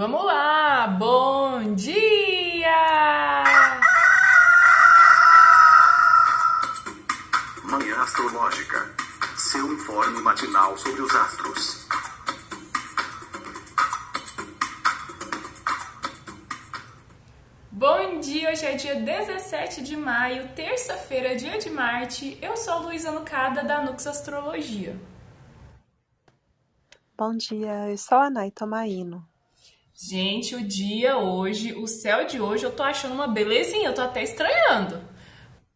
Vamos lá, bom dia! Manhã Astrológica. Seu informe matinal sobre os astros. Bom dia, hoje é dia 17 de maio, terça-feira, dia de Marte. Eu sou a Luísa Nucada da Nux Astrologia. Bom dia, eu sou a Nay Tomaino. Gente, o dia hoje, o céu de hoje, eu tô achando uma belezinha, eu tô até estranhando.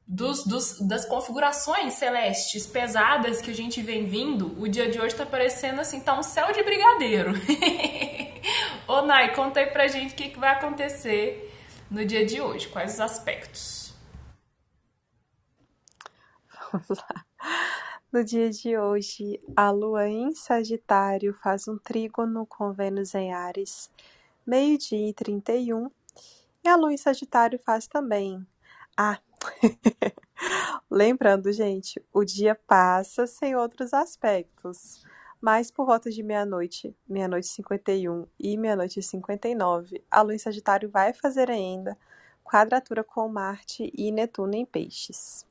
Dos, dos, das configurações celestes pesadas que a gente vem vindo, o dia de hoje tá parecendo assim, tá um céu de brigadeiro. Ô Nai, conta aí pra gente o que, que vai acontecer no dia de hoje, quais os aspectos. Vamos lá. No dia de hoje, a Lua em Sagitário faz um trígono com Vênus em Ares, meio-dia e 31. E a Lua em Sagitário faz também. Ah, lembrando, gente, o dia passa sem outros aspectos. Mas por volta de meia-noite, meia-noite e 51 e meia-noite e 59, a Lua em Sagitário vai fazer ainda quadratura com Marte e Netuno em Peixes.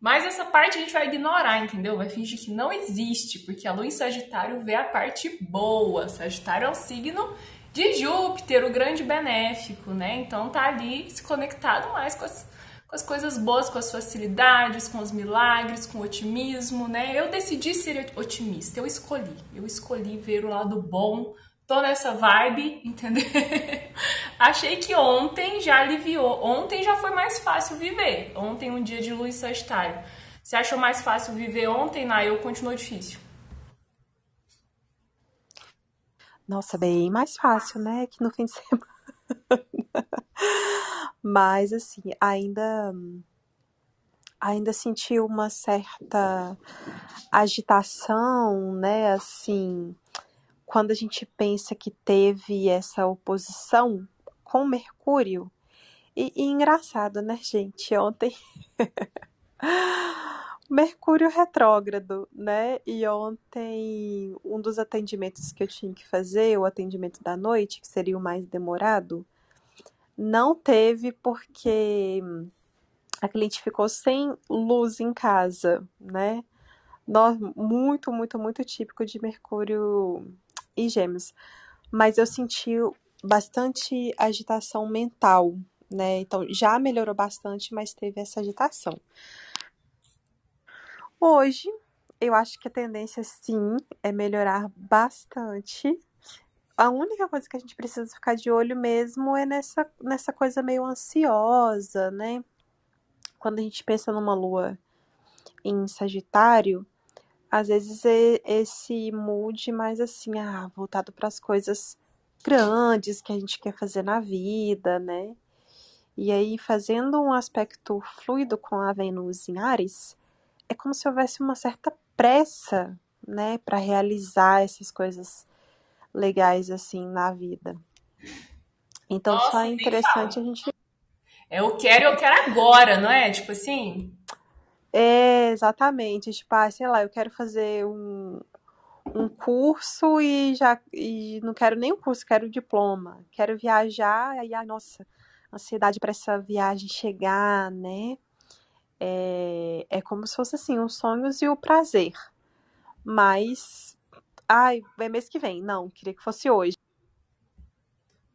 Mas essa parte a gente vai ignorar, entendeu? Vai fingir que não existe, porque a lua em Sagitário vê a parte boa. Sagitário é o signo de Júpiter, o grande benéfico, né? Então tá ali se conectado mais com as, com as coisas boas, com as facilidades, com os milagres, com o otimismo, né? Eu decidi ser otimista, eu escolhi. Eu escolhi ver o lado bom tô nessa vibe, entendeu? Achei que ontem já aliviou. Ontem já foi mais fácil viver. Ontem, um dia de luz sagitário. Você achou mais fácil viver ontem, Nay, ou continuou difícil? Nossa, bem mais fácil, né? Que no fim de semana. Mas, assim, ainda. Ainda senti uma certa agitação, né? Assim, quando a gente pensa que teve essa oposição com Mercúrio. E, e engraçado, né, gente? Ontem. Mercúrio retrógrado, né? E ontem, um dos atendimentos que eu tinha que fazer, o atendimento da noite, que seria o mais demorado, não teve porque a cliente ficou sem luz em casa, né? Muito, muito, muito típico de Mercúrio e Gêmeos. Mas eu senti bastante agitação mental, né? Então já melhorou bastante, mas teve essa agitação. Hoje, eu acho que a tendência sim é melhorar bastante. A única coisa que a gente precisa ficar de olho mesmo é nessa, nessa coisa meio ansiosa, né? Quando a gente pensa numa lua em Sagitário, às vezes é esse mood mais assim, ah, voltado para as coisas grandes que a gente quer fazer na vida, né? E aí, fazendo um aspecto fluido com a Vênus em Ares, é como se houvesse uma certa pressa, né, para realizar essas coisas legais assim na vida. Então, Nossa, só é interessante a gente. É eu quero, eu quero agora, não é? Tipo assim. É, exatamente. Tipo, ah, sei lá, eu quero fazer um, um curso e já e não quero nem o curso, quero o diploma. Quero viajar, aí, a nossa, ansiedade para essa viagem chegar, né? É, é como se fosse assim, os sonhos e o prazer. Mas, ai, é mês que vem. Não, queria que fosse hoje.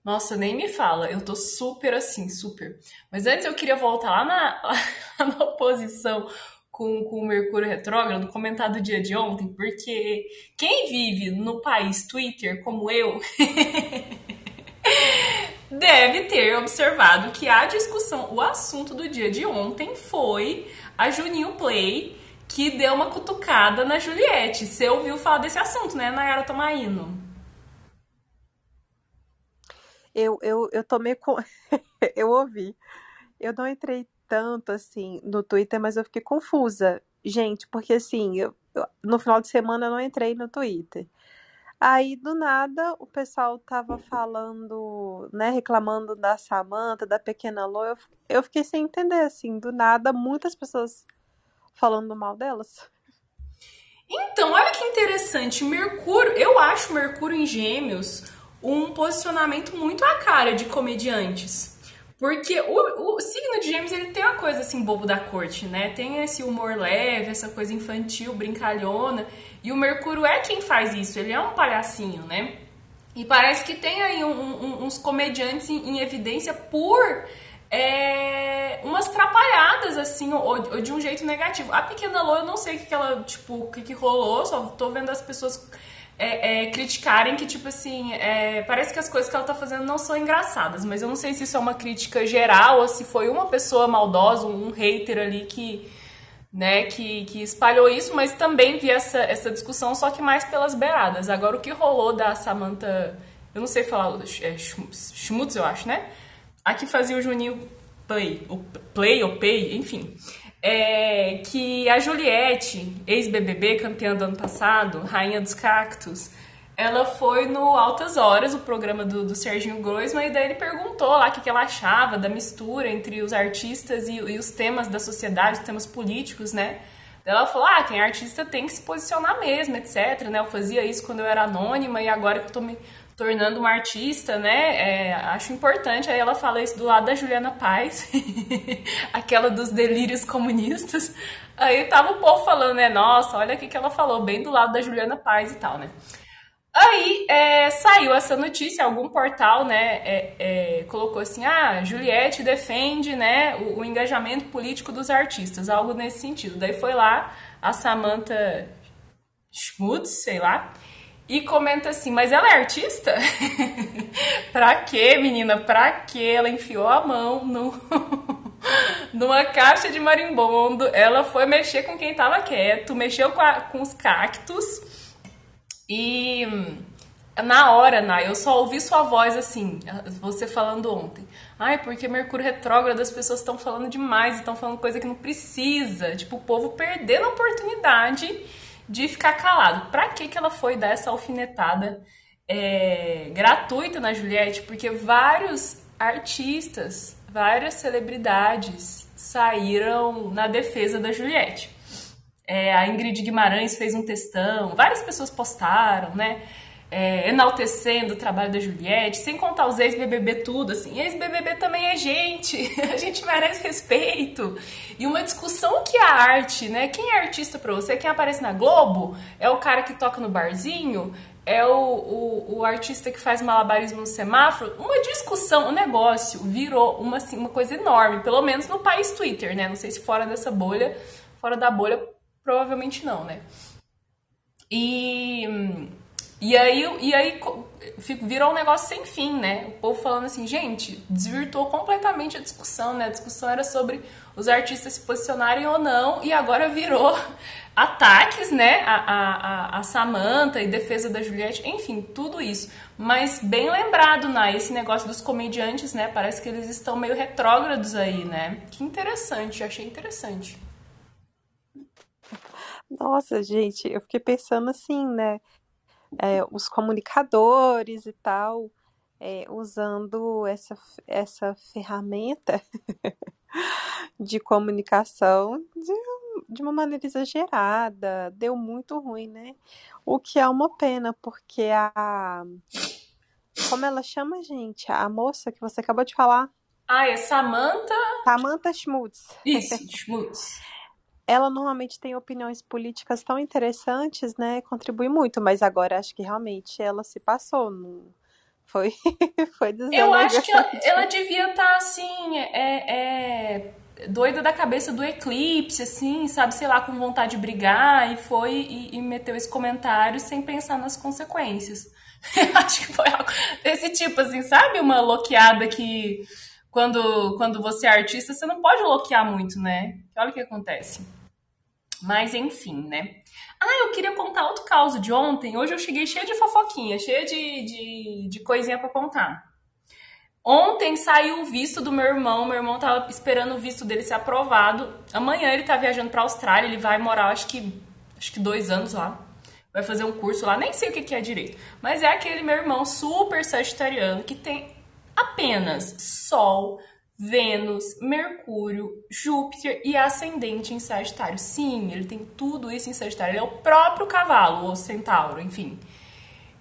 Nossa, nem me fala, eu tô super assim, super. Mas antes eu queria voltar lá na, lá na oposição com, com o Mercúrio Retrógrado, comentar do dia de ontem, porque quem vive no país Twitter como eu deve ter observado que a discussão, o assunto do dia de ontem foi a Juninho Play, que deu uma cutucada na Juliette. Você ouviu falar desse assunto, né, Nayara Tomaino? Eu, eu, eu tomei com. eu ouvi. Eu não entrei tanto assim no Twitter, mas eu fiquei confusa. Gente, porque assim, eu, eu, no final de semana eu não entrei no Twitter. Aí, do nada, o pessoal tava falando, né, reclamando da Samantha, da pequena Lô. Eu, eu fiquei sem entender, assim, do nada, muitas pessoas falando mal delas. Então, olha que interessante. Mercúrio, eu acho Mercúrio em Gêmeos um posicionamento muito à cara de comediantes. Porque o, o signo de Gêmeos ele tem uma coisa assim bobo da corte, né? Tem esse humor leve, essa coisa infantil, brincalhona. E o Mercúrio é quem faz isso, ele é um palhacinho, né? E parece que tem aí um, um, uns comediantes em, em evidência por é, umas trapalhadas, assim, ou, ou, de um jeito negativo. A Pequena Lô, eu não sei o que, que ela, tipo, o que, que rolou, só tô vendo as pessoas é, é, criticarem que, tipo assim, é, parece que as coisas que ela tá fazendo não são engraçadas, mas eu não sei se isso é uma crítica geral ou se foi uma pessoa maldosa, um hater ali que, né, que, que espalhou isso, mas também vi essa, essa discussão, só que mais pelas beiradas. Agora, o que rolou da Samantha, eu não sei falar, é, Schmutz, eu acho, né? A que fazia o Juninho Play, o Play ou Pay, enfim. É, que a Juliette, ex-BBB, campeã do ano passado, rainha dos cactos, ela foi no Altas Horas, o programa do, do Serginho Groisman, e daí ele perguntou lá o que, que ela achava da mistura entre os artistas e, e os temas da sociedade, os temas políticos, né? Ela falou, ah, quem é artista tem que se posicionar mesmo, etc, né? Eu fazia isso quando eu era anônima e agora que eu tô me tornando uma artista, né? É, acho importante. Aí ela fala isso do lado da Juliana Paz, aquela dos delírios comunistas. Aí tava o povo falando, né? Nossa, olha o que ela falou, bem do lado da Juliana Paz e tal, né? Aí é, saiu essa notícia, algum portal, né, é, é, colocou assim, ah, Juliette defende, né, o, o, engajamento político dos artistas, algo nesse sentido. Daí foi lá a Samantha Schmutz, sei lá, e comenta assim, mas ela é artista? pra quê, menina? Pra quê? Ela enfiou a mão no... numa caixa de marimbondo, ela foi mexer com quem tava quieto, mexeu com, a, com os cactos e na hora, Nai, eu só ouvi sua voz assim, você falando ontem. Ai, porque Mercúrio retrógrado, as pessoas estão falando demais, estão falando coisa que não precisa. Tipo, o povo perdendo a oportunidade de ficar calado. Pra que, que ela foi dar essa alfinetada é, gratuita na Juliette? Porque vários artistas, várias celebridades saíram na defesa da Juliette. É, a Ingrid Guimarães fez um textão, várias pessoas postaram, né? É, enaltecendo o trabalho da Juliette, sem contar os ex-BBB tudo, assim, ex-BBB também é gente, a gente merece respeito. E uma discussão que a arte, né? Quem é artista pra você? Quem aparece na Globo? É o cara que toca no barzinho? É o, o, o artista que faz malabarismo no semáforo? Uma discussão, um negócio virou uma, assim, uma coisa enorme, pelo menos no país Twitter, né? Não sei se fora dessa bolha, fora da bolha Provavelmente não, né? E, e aí, e aí virou um negócio sem fim, né? O povo falando assim, gente, desvirtuou completamente a discussão, né? A discussão era sobre os artistas se posicionarem ou não, e agora virou ataques, né? A, a, a Samantha e defesa da Juliette, enfim, tudo isso. Mas bem lembrado, né? Esse negócio dos comediantes, né? Parece que eles estão meio retrógrados aí, né? Que interessante, achei interessante. Nossa, gente, eu fiquei pensando assim, né? É, os comunicadores e tal, é, usando essa, essa ferramenta de comunicação de, de uma maneira exagerada, deu muito ruim, né? O que é uma pena, porque a. Como ela chama, gente? A moça que você acabou de falar? Ah, é Samantha. Samantha Schmutz. Isso, Schmutz ela normalmente tem opiniões políticas tão interessantes, né? Contribui muito, mas agora acho que realmente ela se passou. Não... Foi, foi Eu acho que ela, ela devia estar tá, assim, é, é, doida da cabeça do eclipse, assim, sabe, sei lá, com vontade de brigar, e foi e, e meteu esse comentário sem pensar nas consequências. Eu acho que foi algo desse tipo, assim, sabe? Uma loqueada que quando, quando você é artista, você não pode bloquear muito, né? Olha o que acontece. Mas enfim, né? Ah, eu queria contar outro caso de ontem. Hoje eu cheguei cheia de fofoquinha, cheia de, de, de coisinha para contar. Ontem saiu o visto do meu irmão. Meu irmão tava esperando o visto dele ser aprovado. Amanhã ele tá viajando pra Austrália. Ele vai morar, acho que, acho que dois anos lá. Vai fazer um curso lá. Nem sei o que, que é direito. Mas é aquele meu irmão super sagitariano que tem apenas Sol, Vênus, Mercúrio, Júpiter e ascendente em Sagitário. Sim, ele tem tudo isso em Sagitário. Ele é o próprio cavalo, ou centauro, enfim.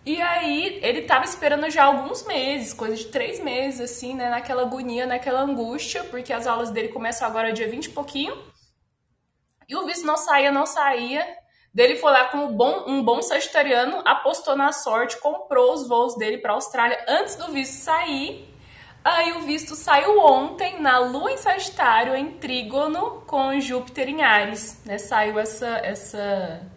E aí ele tava esperando já alguns meses, coisa de três meses, assim, né? Naquela agonia, naquela angústia, porque as aulas dele começam agora dia 20 e pouquinho. E o visto não saía, não saía. Dele foi lá como bom, um bom sagitariano, apostou na sorte, comprou os voos dele para a Austrália antes do visto sair. Aí o visto saiu ontem na Lua em Sagitário, em Trígono, com Júpiter em Ares. Né? Saiu essa, essa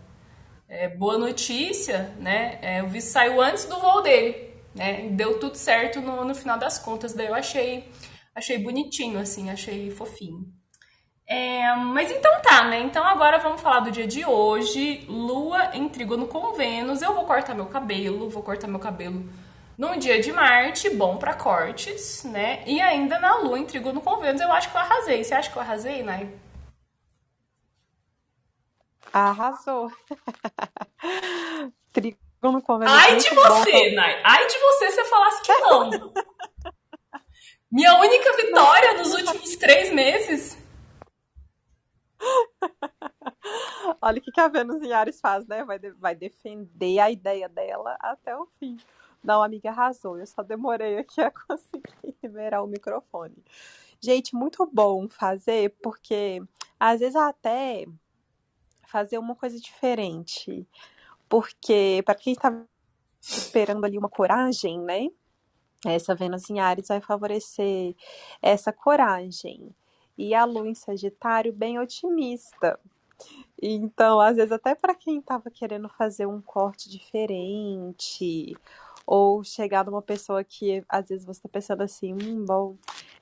é, boa notícia, né? É, o visto saiu antes do voo dele, né? Deu tudo certo no, no final das contas. Daí eu achei, achei bonitinho, assim, achei fofinho. É, mas então tá, né? Então agora vamos falar do dia de hoje. Lua em trígono com Vênus. Eu vou cortar meu cabelo, vou cortar meu cabelo num dia de Marte, bom para cortes, né? E ainda na Lua em trígono com Vênus, eu acho que eu arrasei. Você acha que eu arrasei, Nai? Arrasou. trígono com Vênus. Ai de você, bom. Nai. Ai de você se eu falasse que não. Minha única vitória nos últimos três meses Olha o que, que a Vênus em Ares faz, né? Vai, de, vai defender a ideia dela até o fim. Não, amiga, arrasou. Eu só demorei aqui a conseguir liberar o microfone. Gente, muito bom fazer, porque às vezes até fazer uma coisa diferente. Porque, para quem está esperando ali uma coragem, né? Essa Vênus em Ares vai favorecer essa coragem e a lua em Sagitário bem otimista. Então, às vezes, até para quem estava querendo fazer um corte diferente, ou chegar numa pessoa que às vezes você está pensando assim, hum, bom,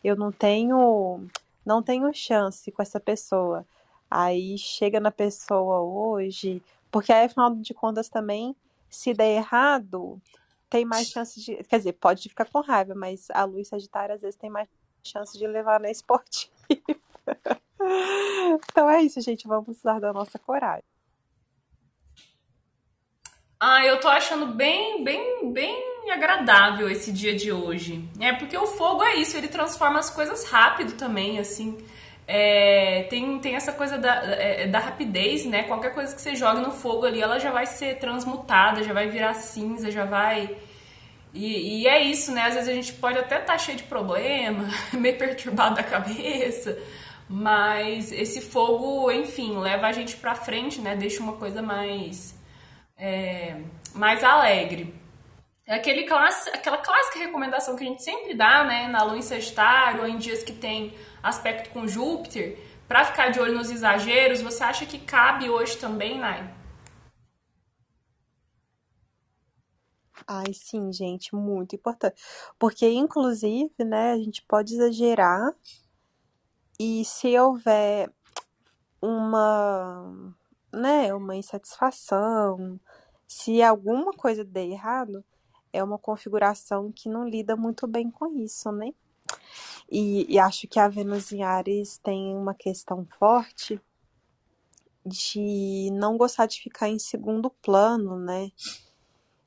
eu não tenho, não tenho chance com essa pessoa. Aí chega na pessoa hoje, porque aí, afinal de contas também, se der errado, tem mais chance de, quer dizer, pode ficar com raiva, mas a luz Sagitário às vezes tem mais chance de levar na esportiva. então é isso, gente. Vamos usar da nossa coragem. Ah, eu tô achando bem, bem, bem agradável esse dia de hoje. É porque o fogo é isso, ele transforma as coisas rápido também, assim. É, tem, tem essa coisa da, é, da rapidez, né? Qualquer coisa que você joga no fogo ali, ela já vai ser transmutada, já vai virar cinza, já vai e, e, é isso, né? Às vezes a gente pode até estar tá cheio de problema, meio perturbado da cabeça, mas esse fogo, enfim, leva a gente pra frente, né? Deixa uma coisa mais, é, mais alegre. É aquele classe, aquela clássica recomendação que a gente sempre dá, né? Na lua em Sagitário, ou em dias que tem aspecto com Júpiter, para ficar de olho nos exageros, você acha que cabe hoje também, Nai? Ai, sim, gente, muito importante. Porque, inclusive, né, a gente pode exagerar e se houver uma, né, uma insatisfação, se alguma coisa der errado, é uma configuração que não lida muito bem com isso, né? E, e acho que a Vênus em Ares tem uma questão forte de não gostar de ficar em segundo plano, né?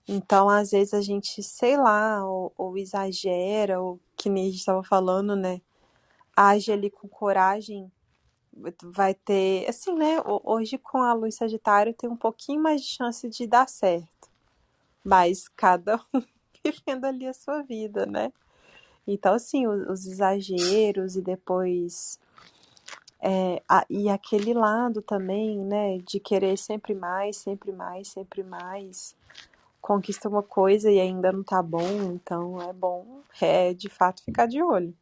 Então, às vezes a gente, sei lá, ou, ou exagera, ou que nem a gente estava falando, né? Age ali com coragem, vai ter, assim, né? Hoje com a luz Sagitário tem um pouquinho mais de chance de dar certo. Mas cada um vivendo ali a sua vida, né? Então, assim, os, os exageros e depois. É, a, e aquele lado também, né? De querer sempre mais, sempre mais, sempre mais conquista uma coisa e ainda não tá bom, então é bom, é de fato ficar de olho.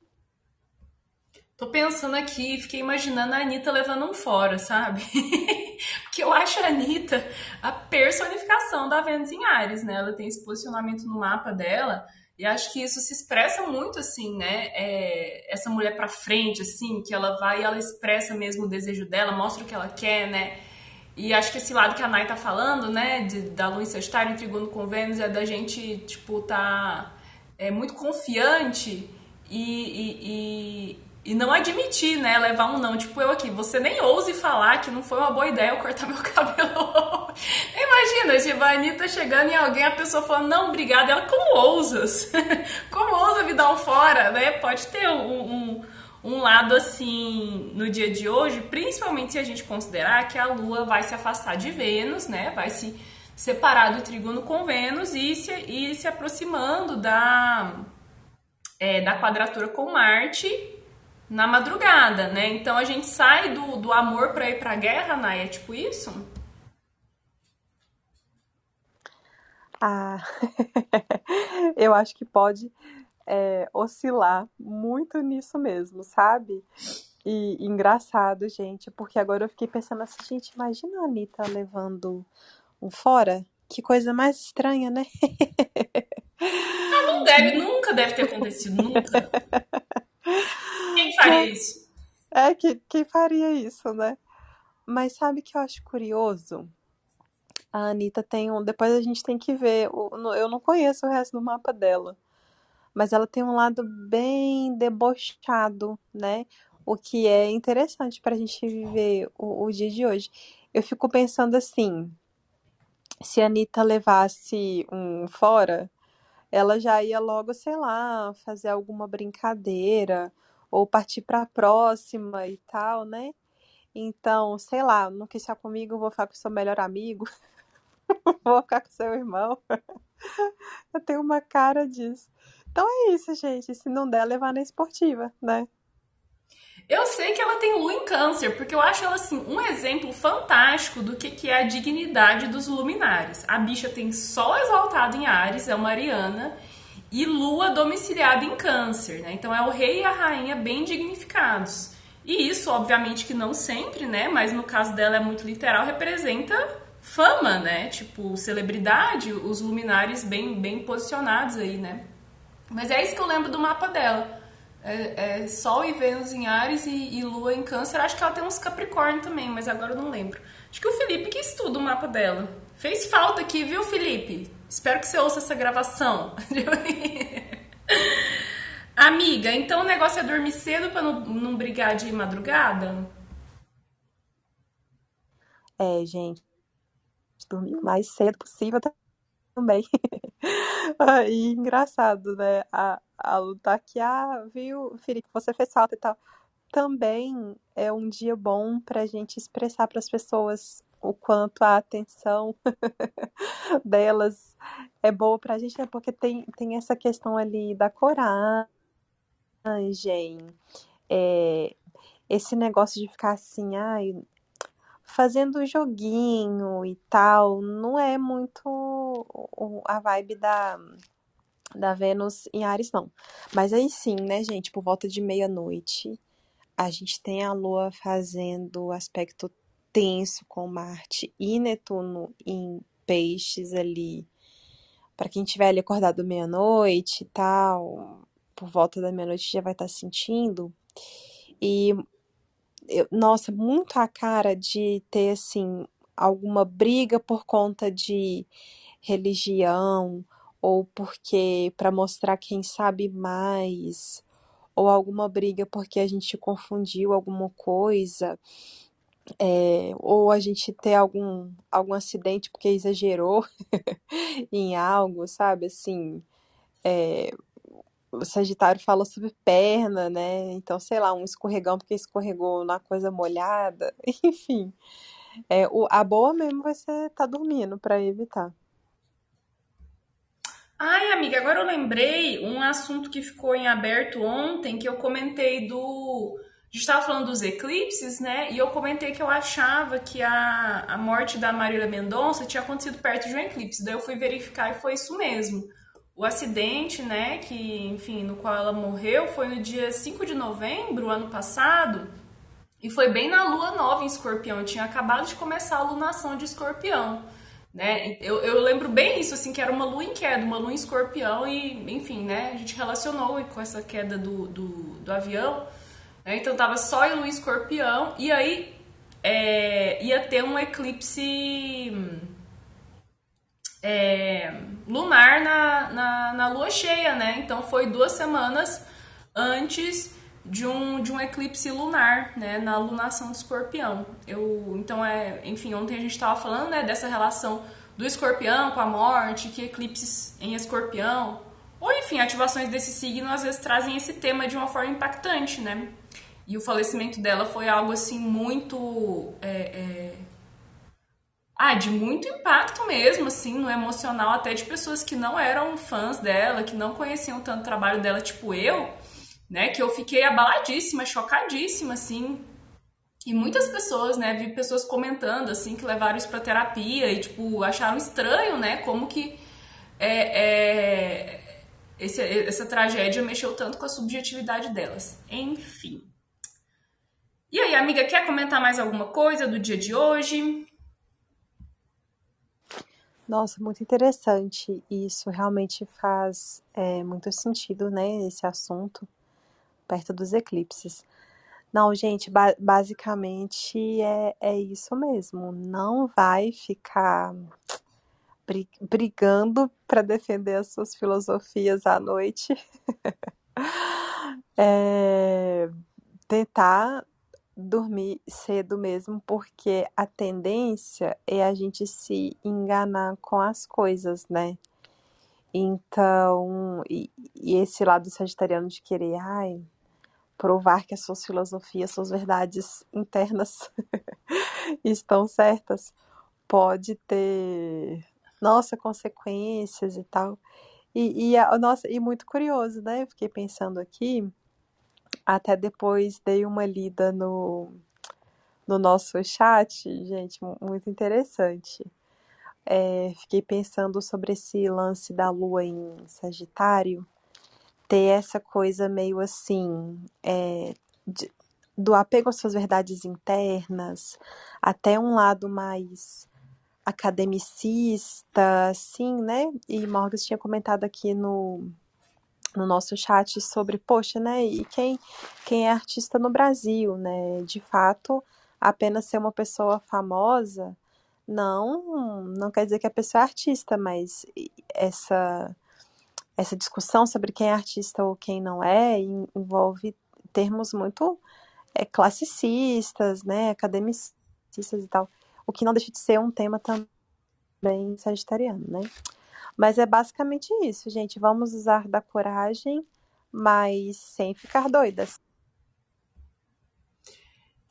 Tô pensando aqui, fiquei imaginando a Anitta levando um fora, sabe? Porque eu acho a Anitta a personificação da Vênus em Ares, né? Ela tem esse posicionamento no mapa dela e acho que isso se expressa muito assim, né? É, essa mulher pra frente, assim, que ela vai e ela expressa mesmo o desejo dela, mostra o que ela quer, né? E acho que esse lado que a Nai tá falando, né, de, da lua em Sagitário em Trigono com Vênus, é da gente, tipo, tá é, muito confiante e, e, e, e, não admitir, né, levar um não. Tipo, eu aqui, você nem ouse falar que não foi uma boa ideia eu cortar meu cabelo. Imagina, tipo, a Anitta chegando em alguém, a pessoa falando, não, obrigada. Ela, como ousas? como ousa me dar um fora, né? Pode ter um, um um lado assim no dia de hoje, principalmente se a gente considerar que a Lua vai se afastar de Vênus, né? Vai se separado o trígono com Vênus e se, e se aproximando da, é, da quadratura com Marte na madrugada, né? Então a gente sai do, do amor para ir para a guerra, Naya, é tipo isso? Ah, eu acho que pode é, oscilar muito nisso mesmo, sabe? E engraçado, gente, porque agora eu fiquei pensando assim, gente, imagina a Anitta levando um fora. Que coisa mais estranha, né? Ah, não deve, nunca deve ter acontecido, nunca. Quem faria isso? É, que, quem faria isso, né? Mas sabe que eu acho curioso? A Anitta tem um. Depois a gente tem que ver. Eu não conheço o resto do mapa dela. Mas ela tem um lado bem debochado, né? O que é interessante para a gente viver o, o dia de hoje. Eu fico pensando assim: se a Anitta levasse um fora, ela já ia logo, sei lá, fazer alguma brincadeira ou partir para a próxima e tal, né? Então, sei lá, não quis ficar comigo, vou ficar com seu melhor amigo, vou ficar com seu irmão. Eu tenho uma cara disso. Então é isso, gente. Se não der, levar na esportiva, né? Eu sei que ela tem lua em câncer, porque eu acho ela assim um exemplo fantástico do que, que é a dignidade dos luminares. A bicha tem sol exaltado em Ares, é uma ariana, e lua domiciliada em câncer, né? Então é o rei e a rainha bem dignificados. E isso, obviamente, que não sempre, né? Mas no caso dela é muito literal, representa fama, né? Tipo, celebridade, os luminares bem, bem posicionados aí, né? Mas é isso que eu lembro do mapa dela. É, é Sol e Vênus em Ares e, e, Lua em Câncer. Acho que ela tem uns Capricórnio também, mas agora eu não lembro. Acho que o Felipe que estuda o mapa dela. Fez falta aqui, viu, Felipe? Espero que você ouça essa gravação. Amiga, então o negócio é dormir cedo para não, não brigar de madrugada? É, gente. Dormir o mais cedo possível também. e engraçado, né? A, a aqui, ah, viu, Felipe, você fez falta e tal. Também é um dia bom para a gente expressar para as pessoas o quanto a atenção delas é boa para a gente, né? Porque tem, tem essa questão ali da coragem, é, esse negócio de ficar assim, ai, fazendo joguinho e tal, não é muito a vibe da, da Vênus em Ares, não. Mas aí sim, né, gente, por volta de meia-noite, a gente tem a Lua fazendo aspecto tenso com Marte e Netuno em peixes ali. Para quem tiver ali acordado meia-noite e tal, por volta da meia-noite já vai estar tá sentindo. E eu, nossa, muito a cara de ter assim alguma briga por conta de religião ou porque para mostrar quem sabe mais ou alguma briga porque a gente confundiu alguma coisa é, ou a gente ter algum algum acidente porque exagerou em algo, sabe? Assim, é, o Sagitário fala sobre perna, né? Então, sei lá, um escorregão porque escorregou na coisa molhada, enfim. É, o, a boa mesmo vai ser estar tá dormindo para evitar. Ai, amiga, agora eu lembrei um assunto que ficou em aberto ontem, que eu comentei do. A gente estava falando dos eclipses, né? E eu comentei que eu achava que a, a morte da Marília Mendonça tinha acontecido perto de um eclipse. Daí eu fui verificar e foi isso mesmo. O acidente, né, que, enfim, no qual ela morreu foi no dia 5 de novembro, ano passado, e foi bem na lua nova em Escorpião. Tinha acabado de começar a lunação de Escorpião, né? Eu, eu lembro bem isso, assim, que era uma lua em queda, uma lua em Escorpião, e, enfim, né, a gente relacionou com essa queda do, do, do avião, né? Então tava só em lua em Escorpião, e aí é, ia ter um eclipse é, lunar na, na, na, lua cheia, né? Então foi duas semanas antes de um, de um eclipse lunar, né? Na lunação do escorpião. Eu, então, é, enfim, ontem a gente estava falando né, dessa relação do escorpião com a morte, que eclipses em escorpião, ou enfim, ativações desse signo às vezes trazem esse tema de uma forma impactante, né? E o falecimento dela foi algo assim muito. É, é, ah, de muito impacto mesmo, assim, no emocional, até de pessoas que não eram fãs dela, que não conheciam tanto o trabalho dela, tipo eu, né? Que eu fiquei abaladíssima, chocadíssima, assim. E muitas pessoas, né? Vi pessoas comentando, assim, que levaram isso pra terapia e, tipo, acharam estranho, né? Como que é, é, esse, essa tragédia mexeu tanto com a subjetividade delas. Enfim. E aí, amiga, quer comentar mais alguma coisa do dia de hoje? Nossa, muito interessante. Isso realmente faz é, muito sentido, né? Esse assunto perto dos eclipses. Não, gente, ba basicamente é, é isso mesmo. Não vai ficar brigando para defender as suas filosofias à noite. é, tentar dormir cedo mesmo, porque a tendência é a gente se enganar com as coisas, né? Então, e, e esse lado sagitariano de querer, ai, provar que as suas filosofias, suas verdades internas estão certas, pode ter, nossa, consequências e tal. E, e, nossa, e muito curioso, né? Fiquei pensando aqui até depois dei uma lida no, no nosso chat, gente, muito interessante. É, fiquei pensando sobre esse lance da lua em Sagitário, ter essa coisa meio assim, é, de, do apego às suas verdades internas, até um lado mais academicista, assim, né? E Morgan tinha comentado aqui no, no nosso chat sobre, poxa, né, e quem, quem é artista no Brasil, né? De fato, apenas ser uma pessoa famosa não não quer dizer que a pessoa é artista, mas essa essa discussão sobre quem é artista ou quem não é envolve termos muito é, classicistas, né, academicistas e tal, o que não deixa de ser um tema também sagitariano, né? Mas é basicamente isso, gente. Vamos usar da coragem, mas sem ficar doidas.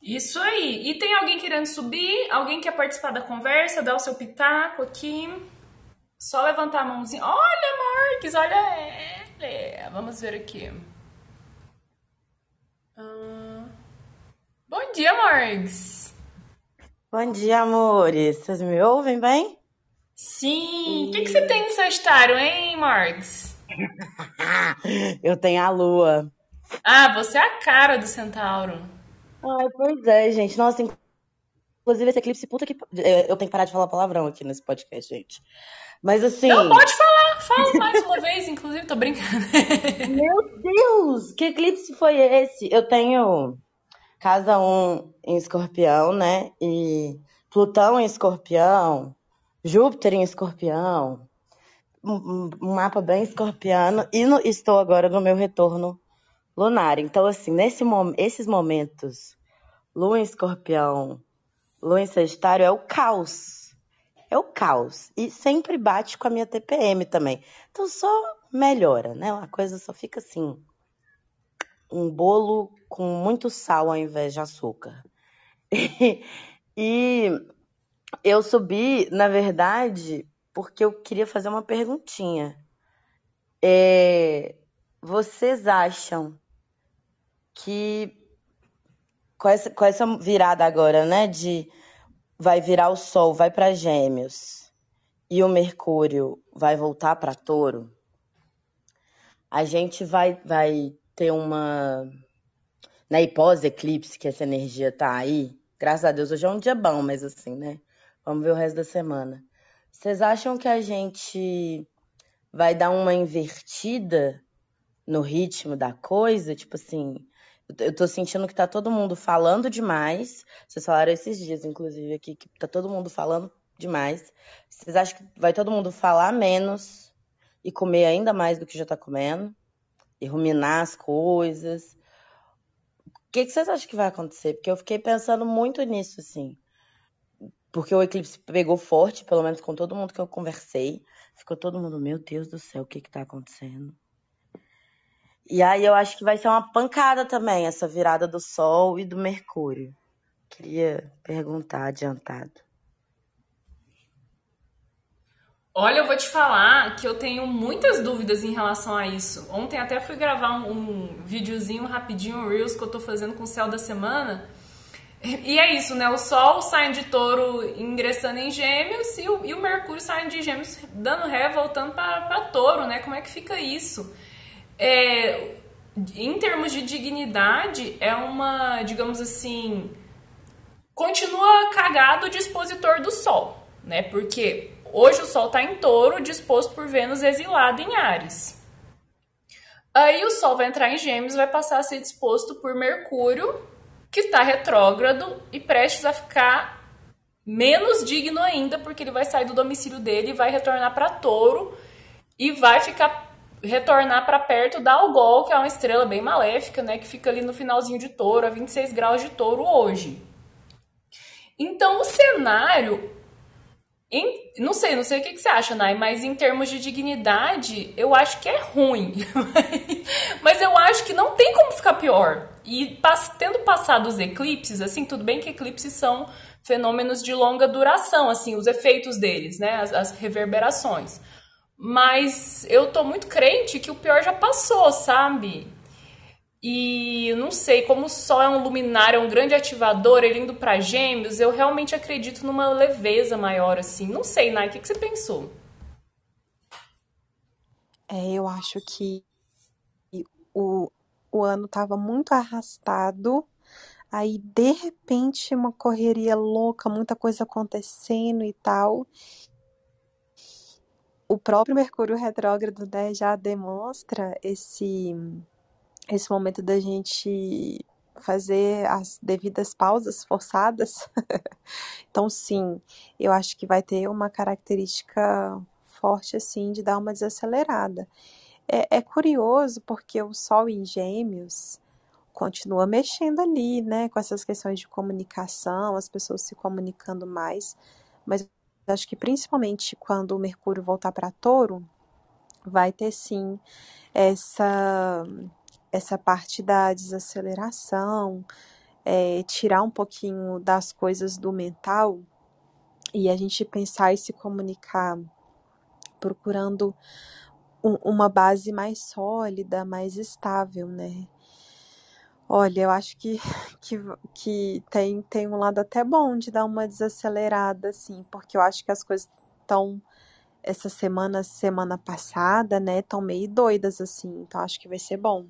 Isso aí. E tem alguém querendo subir? Alguém quer participar da conversa? Dar o seu pitaco aqui? Só levantar a mãozinha. Olha, Marques, olha ela. Vamos ver aqui. Ah, bom dia, Marques. Bom dia, amores. Vocês me ouvem bem? Sim. O que, que você tem no Sagitário, hein, Margs? Eu tenho a Lua. Ah, você é a cara do Centauro. Ai, pois é, gente. Nossa, inclusive esse eclipse, puta que. É, eu tenho que parar de falar palavrão aqui nesse podcast, gente. Mas assim. Não, pode falar. Fala mais uma vez, inclusive, tô brincando. Meu Deus! Que eclipse foi esse? Eu tenho casa 1 em escorpião, né? E Plutão em escorpião. Júpiter em escorpião, um, um mapa bem escorpiano, e no, estou agora no meu retorno lunar. Então, assim, nesse, esses momentos, lua em escorpião, lua em sagitário, é o caos. É o caos. E sempre bate com a minha TPM também. Então, só melhora, né? A coisa só fica assim, um bolo com muito sal ao invés de açúcar. e eu subi, na verdade, porque eu queria fazer uma perguntinha. É, vocês acham que com essa, com essa virada agora, né, de vai virar o Sol, vai para Gêmeos e o Mercúrio vai voltar para Touro, a gente vai, vai ter uma na né, pós-eclipse que essa energia tá aí. Graças a Deus hoje é um dia bom, mas assim, né? Vamos ver o resto da semana. Vocês acham que a gente vai dar uma invertida no ritmo da coisa? Tipo assim, eu tô sentindo que tá todo mundo falando demais. Vocês falaram esses dias, inclusive, aqui, que tá todo mundo falando demais. Vocês acham que vai todo mundo falar menos e comer ainda mais do que já tá comendo? E ruminar as coisas? O que, que vocês acham que vai acontecer? Porque eu fiquei pensando muito nisso, assim porque o eclipse pegou forte, pelo menos com todo mundo que eu conversei. Ficou todo mundo, meu Deus do céu, o que que tá acontecendo? E aí eu acho que vai ser uma pancada também, essa virada do Sol e do Mercúrio. Queria perguntar adiantado. Olha, eu vou te falar que eu tenho muitas dúvidas em relação a isso. Ontem até fui gravar um, um videozinho rapidinho, um Reels que eu tô fazendo com o céu da semana. E é isso, né? O Sol saindo de touro ingressando em gêmeos e o, e o Mercúrio saindo de gêmeos dando ré, voltando para touro, né? Como é que fica isso? É, em termos de dignidade, é uma, digamos assim, continua cagado o dispositor do Sol, né? Porque hoje o Sol está em touro, disposto por Vênus exilado em Ares. Aí o Sol vai entrar em Gêmeos, vai passar a ser disposto por Mercúrio, que está retrógrado e prestes a ficar menos digno ainda, porque ele vai sair do domicílio dele e vai retornar para Touro e vai ficar retornar para perto da Algol, que é uma estrela bem maléfica, né, que fica ali no finalzinho de Touro, a 26 graus de Touro hoje. Então, o cenário em, não sei, não sei o que, que, você acha, Nai, mas em termos de dignidade, eu acho que é ruim. mas eu acho que não tem como ficar pior. E tendo passado os eclipses, assim, tudo bem que eclipses são fenômenos de longa duração, assim, os efeitos deles, né, as, as reverberações. Mas eu tô muito crente que o pior já passou, sabe? E não sei, como o Sol é um luminário, é um grande ativador, ele indo para Gêmeos, eu realmente acredito numa leveza maior, assim. Não sei, Nai, o que, que você pensou? É, eu acho que o, o ano estava muito arrastado, aí de repente uma correria louca, muita coisa acontecendo e tal. O próprio Mercúrio retrógrado né, já demonstra esse esse momento da gente fazer as devidas pausas forçadas. então, sim, eu acho que vai ter uma característica forte, assim, de dar uma desacelerada. É, é curioso porque o Sol em Gêmeos continua mexendo ali, né, com essas questões de comunicação, as pessoas se comunicando mais, mas acho que principalmente quando o Mercúrio voltar para Touro, vai ter sim essa essa parte da desaceleração, é, tirar um pouquinho das coisas do mental e a gente pensar e se comunicar procurando um, uma base mais sólida, mais estável, né? Olha, eu acho que, que, que tem, tem um lado até bom de dar uma desacelerada, assim, porque eu acho que as coisas estão, essa semana, semana passada, né, estão meio doidas, assim, então acho que vai ser bom.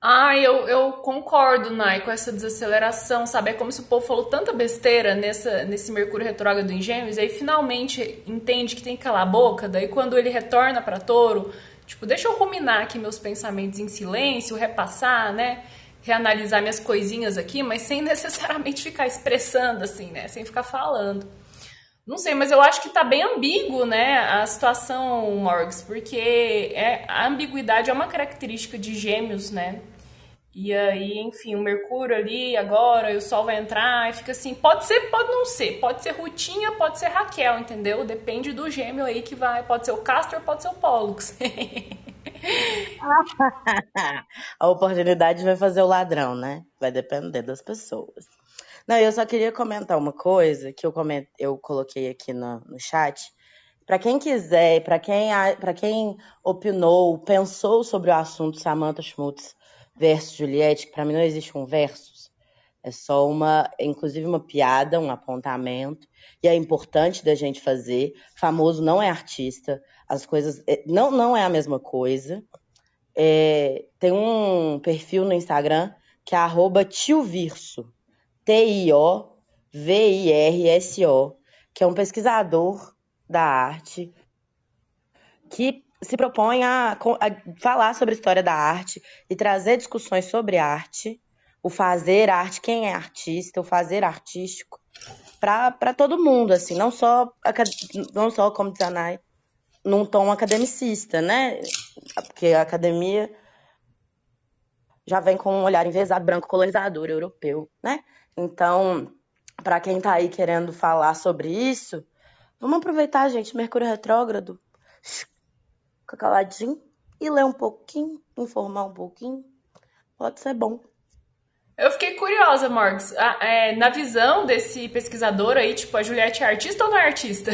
Ah, eu, eu concordo, Nai, com essa desaceleração, sabe? É como se o povo falou tanta besteira nessa, nesse Mercúrio retrógrado em Gêmeos, aí finalmente entende que tem que calar a boca, daí quando ele retorna para Touro, tipo, deixa eu ruminar aqui meus pensamentos em silêncio, repassar, né? Reanalisar minhas coisinhas aqui, mas sem necessariamente ficar expressando, assim, né? Sem ficar falando. Não sei, mas eu acho que tá bem ambíguo, né, a situação, Morgs, porque é, a ambiguidade é uma característica de gêmeos, né? E aí, enfim, o Mercúrio ali agora, e o Sol vai entrar, e fica assim, pode ser, pode não ser, pode ser Rutinha, pode ser Raquel, entendeu? Depende do gêmeo aí que vai, pode ser o Castor, pode ser o Pollux. a oportunidade vai fazer o ladrão, né? Vai depender das pessoas. Não, eu só queria comentar uma coisa que eu, coment... eu coloquei aqui no, no chat. Para quem quiser, para quem, pra quem opinou, pensou sobre o assunto Samantha Schmutz versus Juliette, que para mim não existe um versus, é só uma, inclusive uma piada, um apontamento, e é importante da gente fazer. Famoso não é artista, as coisas é, não, não é a mesma coisa. É, tem um perfil no Instagram que é arroba tiovirso. T-I-O-V-I-R-S-O, que é um pesquisador da arte que se propõe a, a, falar sobre a história da arte e trazer discussões sobre arte, o fazer arte, quem é artista, o fazer artístico, para todo mundo, assim, não só, não só como diz a num tom academicista, né? Porque a academia já vem com um olhar envezado, branco colonizador europeu, né? Então, para quem está aí querendo falar sobre isso, vamos aproveitar, gente, Mercúrio retrógrado, fica caladinho e ler um pouquinho, informar um pouquinho. Pode ser bom. Eu fiquei curiosa, Morgs. Ah, é, na visão desse pesquisador aí, tipo, a Juliette é artista ou não é artista?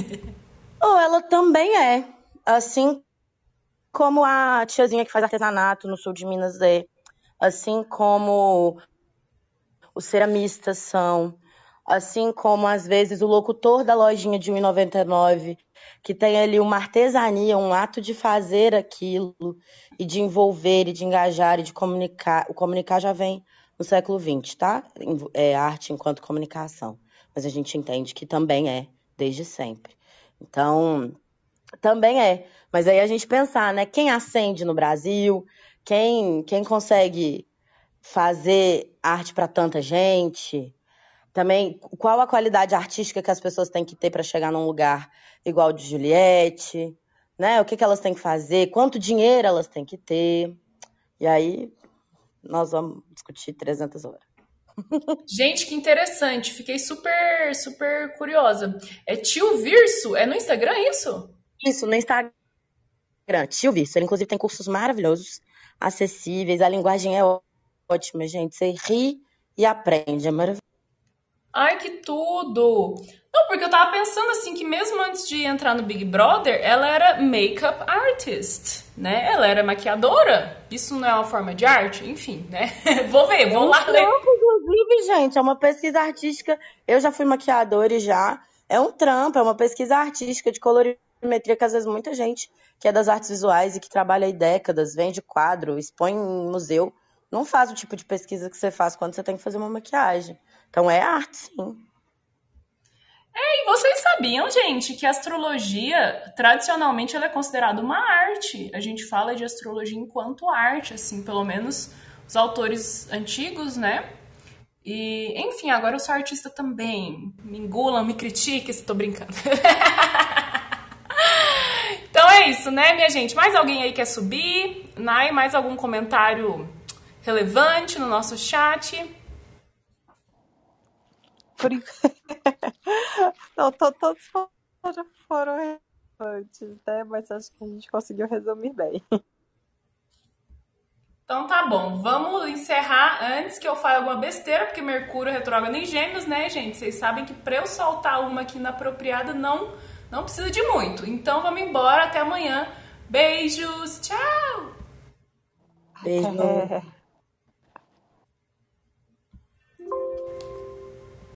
oh, ela também é. Assim como a tiazinha que faz artesanato no sul de Minas é. Assim como os ceramistas são. Assim como, às vezes, o locutor da lojinha de 1,99 que tem ali uma artesania, um ato de fazer aquilo e de envolver e de engajar e de comunicar. O comunicar já vem no século XX, tá? É arte enquanto comunicação. Mas a gente entende que também é, desde sempre. Então, também é. Mas aí a gente pensar, né? Quem acende no Brasil? Quem, quem consegue fazer arte para tanta gente? Também, qual a qualidade artística que as pessoas têm que ter para chegar num lugar igual de Juliette? Né? O que, que elas têm que fazer? Quanto dinheiro elas têm que ter? E aí, nós vamos discutir 300 horas. Gente, que interessante. Fiquei super, super curiosa. É Tio Virso? É no Instagram isso? Isso, no Instagram. Tio Virso. Ele, inclusive, tem cursos maravilhosos, acessíveis. A linguagem é ótima, gente. Você ri e aprende. É maravilhoso. Ai, que tudo! Não, porque eu tava pensando assim que mesmo antes de entrar no Big Brother, ela era makeup artist, né? Ela era maquiadora. Isso não é uma forma de arte? Enfim, né? vou ver, vou lá ler. Inclusive, gente, é uma pesquisa artística. Eu já fui maquiadora e já. É um trampo, é uma pesquisa artística de colorimetria que às vezes muita gente que é das artes visuais e que trabalha aí décadas, vende quadro, expõe em museu, não faz o tipo de pesquisa que você faz quando você tem que fazer uma maquiagem. Então é arte, sim. É, e vocês sabiam, gente, que a astrologia, tradicionalmente, ela é considerada uma arte. A gente fala de astrologia enquanto arte, assim, pelo menos os autores antigos, né? E, enfim, agora eu sou artista também. Me engulam, me critiquem se tô brincando. então é isso, né, minha gente? Mais alguém aí quer subir? Nai, mais algum comentário relevante no nosso chat? Por Não, to, todos foram, foram relevantes, né? Mas acho que a gente conseguiu resumir bem. Então tá bom, vamos encerrar antes que eu fale alguma besteira, porque Mercúrio retrógrado em Gêmeos, né, gente? Vocês sabem que para eu soltar uma aqui na apropriada não não precisa de muito. Então vamos embora, até amanhã. Beijos, tchau. Beijo.